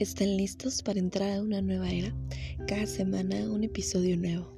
¿Están listos para entrar a una nueva era? Cada semana un episodio nuevo.